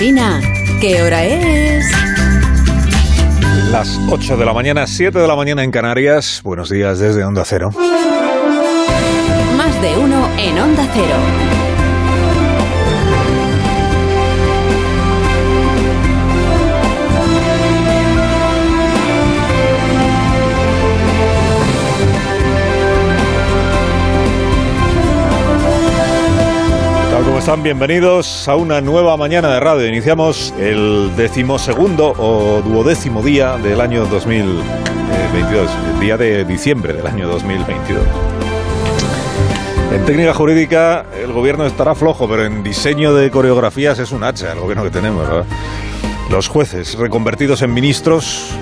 Alsina, ¿qué hora es? Las 8 de la mañana, 7 de la mañana en Canarias. Buenos días desde Onda Cero. Más de uno en Onda Cero. Bienvenidos a una nueva mañana de radio. Iniciamos el decimosegundo o duodécimo día del año 2022, el día de diciembre del año 2022. En técnica jurídica el gobierno estará flojo, pero en diseño de coreografías es un hacha el gobierno que tenemos. Los jueces reconvertidos en ministros,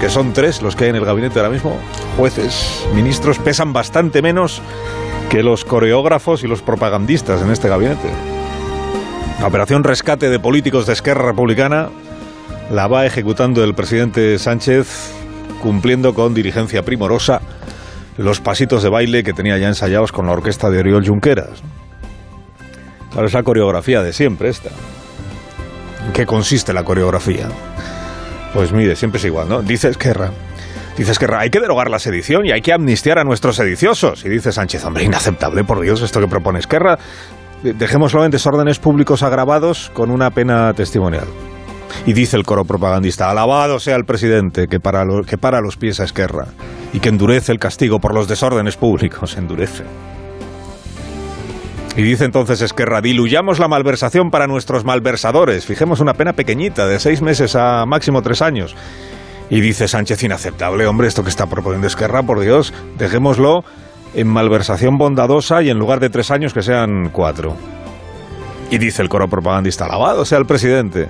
que son tres los que hay en el gabinete ahora mismo, jueces, ministros, pesan bastante menos que los coreógrafos y los propagandistas en este gabinete. La operación rescate de políticos de Esquerra Republicana la va ejecutando el presidente Sánchez cumpliendo con diligencia primorosa los pasitos de baile que tenía ya ensayados con la orquesta de Oriol Junqueras. Claro, es la coreografía de siempre esta. ¿En qué consiste la coreografía? Pues mire, siempre es igual, ¿no? Dice Esquerra. Dice Esquerra, hay que derogar la sedición y hay que amnistiar a nuestros sediciosos. Y dice Sánchez, hombre, inaceptable, por Dios, esto que propone Esquerra. De- Dejémoslo en desórdenes públicos agravados con una pena testimonial. Y dice el coro propagandista, alabado sea el presidente que para, que para los pies a Esquerra y que endurece el castigo por los desórdenes públicos, endurece. Y dice entonces Esquerra, diluyamos la malversación para nuestros malversadores, fijemos una pena pequeñita, de seis meses a máximo tres años. Y dice Sánchez, inaceptable, hombre, esto que está proponiendo Esquerra, por Dios, dejémoslo en malversación bondadosa y en lugar de tres años que sean cuatro. Y dice el coro propagandista, alabado sea el presidente,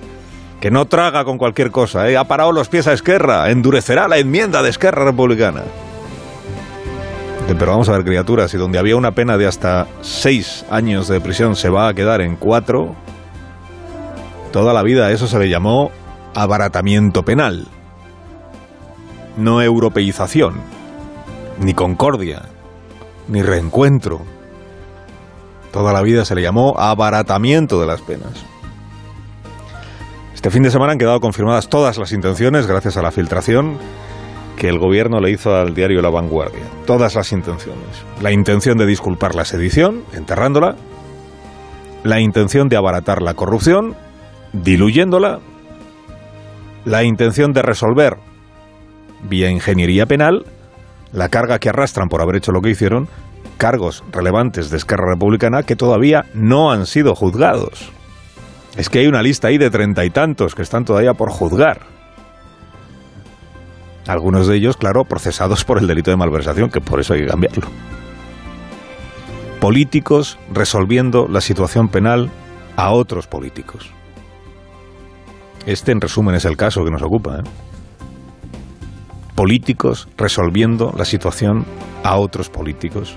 que no traga con cualquier cosa, ¿eh? ha parado los pies a Esquerra, endurecerá la enmienda de Esquerra Republicana. Pero vamos a ver, criaturas, si donde había una pena de hasta seis años de prisión se va a quedar en cuatro, toda la vida eso se le llamó abaratamiento penal. No europeización, ni concordia, ni reencuentro. Toda la vida se le llamó abaratamiento de las penas. Este fin de semana han quedado confirmadas todas las intenciones, gracias a la filtración que el gobierno le hizo al diario La Vanguardia. Todas las intenciones. La intención de disculpar la sedición, enterrándola. La intención de abaratar la corrupción, diluyéndola. La intención de resolver, vía ingeniería penal, la carga que arrastran por haber hecho lo que hicieron, cargos relevantes de Esquerra Republicana que todavía no han sido juzgados. Es que hay una lista ahí de treinta y tantos que están todavía por juzgar. Algunos de ellos, claro, procesados por el delito de malversación, que por eso hay que cambiarlo. Políticos resolviendo la situación penal a otros políticos. Este, en resumen, es el caso que nos ocupa. ¿eh? Políticos resolviendo la situación a otros políticos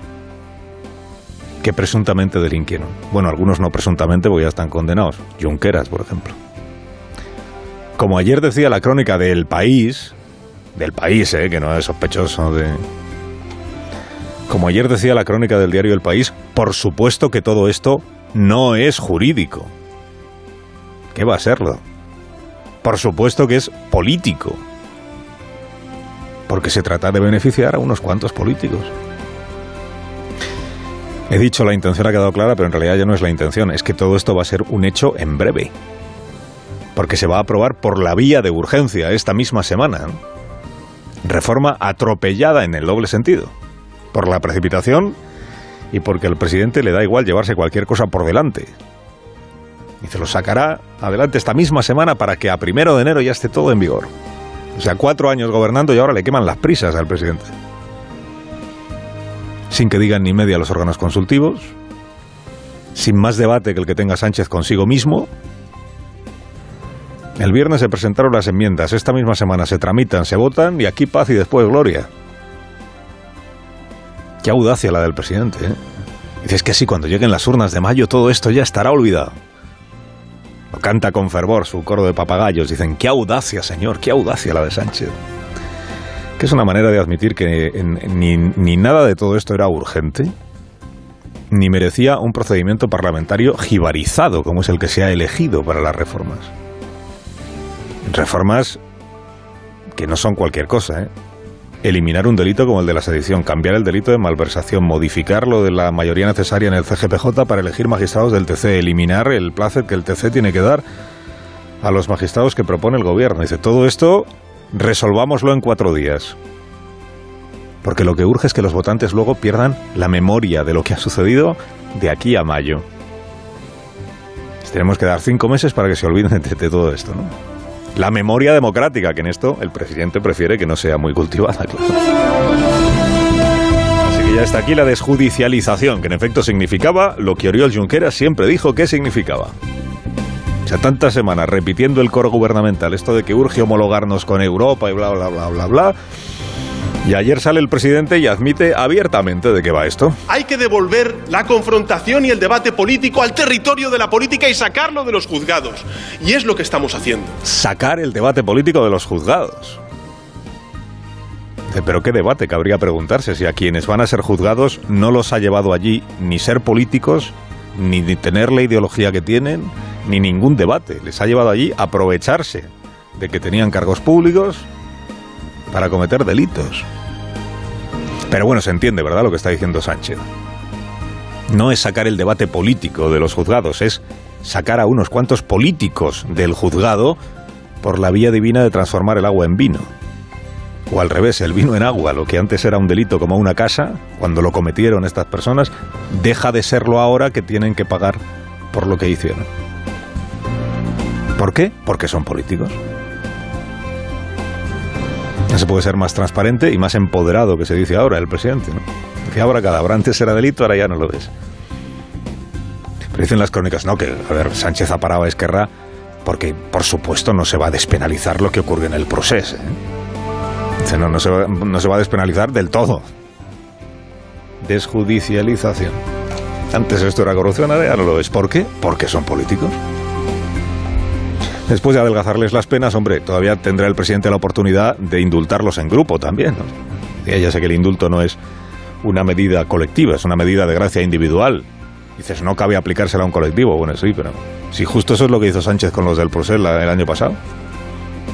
que presuntamente delinquieron. Bueno, algunos no presuntamente porque ya están condenados. Junqueras, por ejemplo. Como ayer decía la crónica del país, del país, ¿eh? que no es sospechoso de... Como ayer decía la crónica del diario El País, por supuesto que todo esto no es jurídico. ¿Qué va a serlo? Por supuesto que es político. Porque se trata de beneficiar a unos cuantos políticos. He dicho la intención ha quedado clara, pero en realidad ya no es la intención, es que todo esto va a ser un hecho en breve. Porque se va a aprobar por la vía de urgencia esta misma semana. ¿no? Reforma atropellada en el doble sentido. Por la precipitación y porque al presidente le da igual llevarse cualquier cosa por delante. Y se lo sacará adelante esta misma semana para que a primero de enero ya esté todo en vigor. O sea, cuatro años gobernando y ahora le queman las prisas al presidente sin que digan ni media los órganos consultivos, sin más debate que el que tenga Sánchez consigo mismo. El viernes se presentaron las enmiendas, esta misma semana se tramitan, se votan y aquí paz y después gloria. Qué audacia la del presidente. ¿eh? Dices que sí, cuando lleguen las urnas de mayo todo esto ya estará olvidado. Canta con fervor su coro de papagayos. Dicen, qué audacia, señor, qué audacia la de Sánchez que es una manera de admitir que ni, ni nada de todo esto era urgente, ni merecía un procedimiento parlamentario jibarizado como es el que se ha elegido para las reformas. Reformas que no son cualquier cosa, ¿eh? Eliminar un delito como el de la sedición, cambiar el delito de malversación, modificar lo de la mayoría necesaria en el CGPJ para elegir magistrados del TC, eliminar el placer que el TC tiene que dar a los magistrados que propone el gobierno. Dice, todo esto resolvámoslo en cuatro días. Porque lo que urge es que los votantes luego pierdan la memoria de lo que ha sucedido de aquí a mayo. tenemos que dar cinco meses para que se olviden de, de todo esto, ¿no? La memoria democrática, que en esto el presidente prefiere que no sea muy cultivada, Así que ya está aquí la desjudicialización, que en efecto significaba lo que Oriol Junqueras siempre dijo que significaba. O sea, tantas semanas repitiendo el coro gubernamental, esto de que urge homologarnos con Europa y bla, bla, bla, bla, bla, y ayer sale el presidente y admite abiertamente de qué va esto. Hay que devolver la confrontación y el debate político al territorio de la política y sacarlo de los juzgados. Y es lo que estamos haciendo. Sacar el debate político de los juzgados. Pero qué debate cabría preguntarse si a quienes van a ser juzgados no los ha llevado allí ni ser políticos, ni tener la ideología que tienen, ni ningún debate. Les ha llevado allí aprovecharse de que tenían cargos públicos para cometer delitos. Pero bueno, se entiende, ¿verdad?, lo que está diciendo Sánchez. No es sacar el debate político de los juzgados, es sacar a unos cuantos políticos del juzgado por la vía divina de transformar el agua en vino. O al revés, el vino en agua, lo que antes era un delito como una casa, cuando lo cometieron estas personas, deja de serlo ahora que tienen que pagar por lo que hicieron. ¿Por qué? Porque son políticos. No se puede ser más transparente y más empoderado que se dice ahora el presidente. ¿no? Ahora antes era delito, ahora ya no lo es. Pero dicen las crónicas, no, que, a ver, Sánchez ha parado a Esquerra porque, por supuesto, no se va a despenalizar lo que ocurre en el proceso. ¿eh? No, no se, va, no se va a despenalizar del todo. Desjudicialización. Antes esto era corrupción, ahora ya no lo es. ¿Por qué? Porque son políticos. Después de adelgazarles las penas, hombre, todavía tendrá el presidente la oportunidad de indultarlos en grupo también. Ya sé que el indulto no es una medida colectiva, es una medida de gracia individual. Dices, no cabe aplicársela a un colectivo. Bueno, sí, pero si justo eso es lo que hizo Sánchez con los del proceso el año pasado.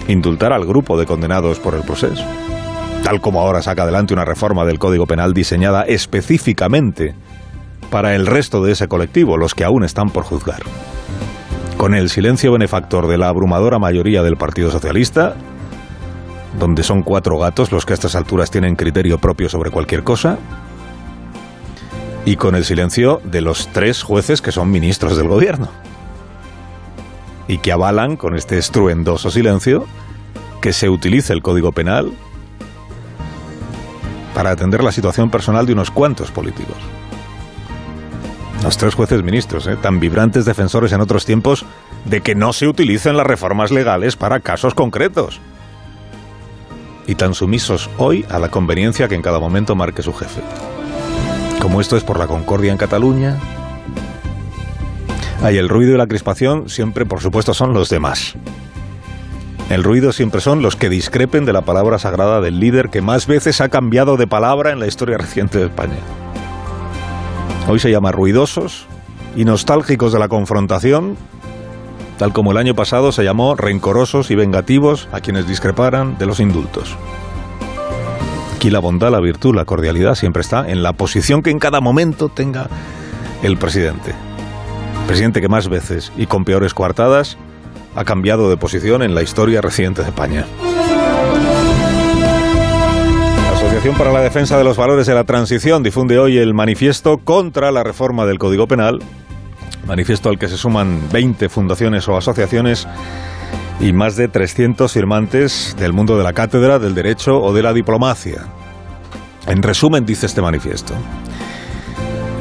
Indultar al grupo de condenados por el proceso. Tal como ahora saca adelante una reforma del Código Penal diseñada específicamente para el resto de ese colectivo, los que aún están por juzgar con el silencio benefactor de la abrumadora mayoría del Partido Socialista, donde son cuatro gatos los que a estas alturas tienen criterio propio sobre cualquier cosa, y con el silencio de los tres jueces que son ministros del gobierno, y que avalan con este estruendoso silencio que se utilice el Código Penal para atender la situación personal de unos cuantos políticos. Los tres jueces ministros, ¿eh? tan vibrantes defensores en otros tiempos de que no se utilicen las reformas legales para casos concretos. Y tan sumisos hoy a la conveniencia que en cada momento marque su jefe. Como esto es por la concordia en Cataluña. Hay el ruido y la crispación siempre, por supuesto, son los demás. El ruido siempre son los que discrepen de la palabra sagrada del líder que más veces ha cambiado de palabra en la historia reciente de España. Hoy se llama ruidosos y nostálgicos de la confrontación, tal como el año pasado se llamó rencorosos y vengativos a quienes discreparan de los indultos. Aquí la bondad, la virtud, la cordialidad siempre está en la posición que en cada momento tenga el presidente. presidente que más veces y con peores coartadas ha cambiado de posición en la historia reciente de España. Asociación para la Defensa de los Valores de la Transición difunde hoy el manifiesto contra la reforma del Código Penal, manifiesto al que se suman 20 fundaciones o asociaciones y más de 300 firmantes del mundo de la cátedra, del derecho o de la diplomacia. En resumen, dice este manifiesto,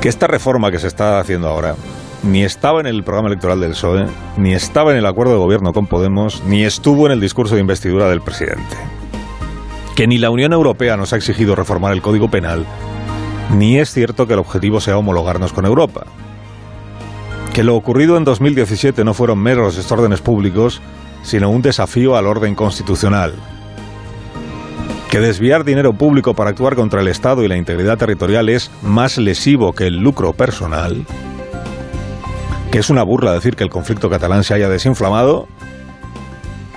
que esta reforma que se está haciendo ahora ni estaba en el programa electoral del PSOE, ni estaba en el acuerdo de gobierno con Podemos, ni estuvo en el discurso de investidura del presidente que ni la Unión Europea nos ha exigido reformar el Código Penal, ni es cierto que el objetivo sea homologarnos con Europa. Que lo ocurrido en 2017 no fueron meros desórdenes públicos, sino un desafío al orden constitucional. que desviar dinero público para actuar contra el Estado y la integridad territorial es más lesivo que el lucro personal, que es una burla decir que el conflicto catalán se haya desinflamado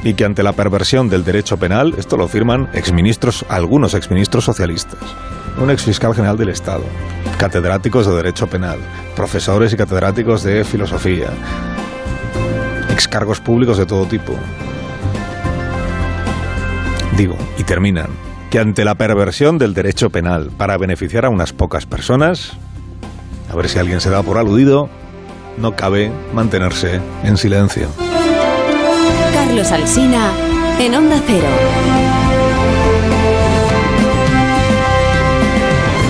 y que ante la perversión del derecho penal, esto lo firman exministros, algunos exministros socialistas, un exfiscal general del Estado, catedráticos de derecho penal, profesores y catedráticos de filosofía, excargos públicos de todo tipo. Digo, y terminan, que ante la perversión del derecho penal para beneficiar a unas pocas personas, a ver si alguien se da por aludido, no cabe mantenerse en silencio. Carlos en Onda Cero.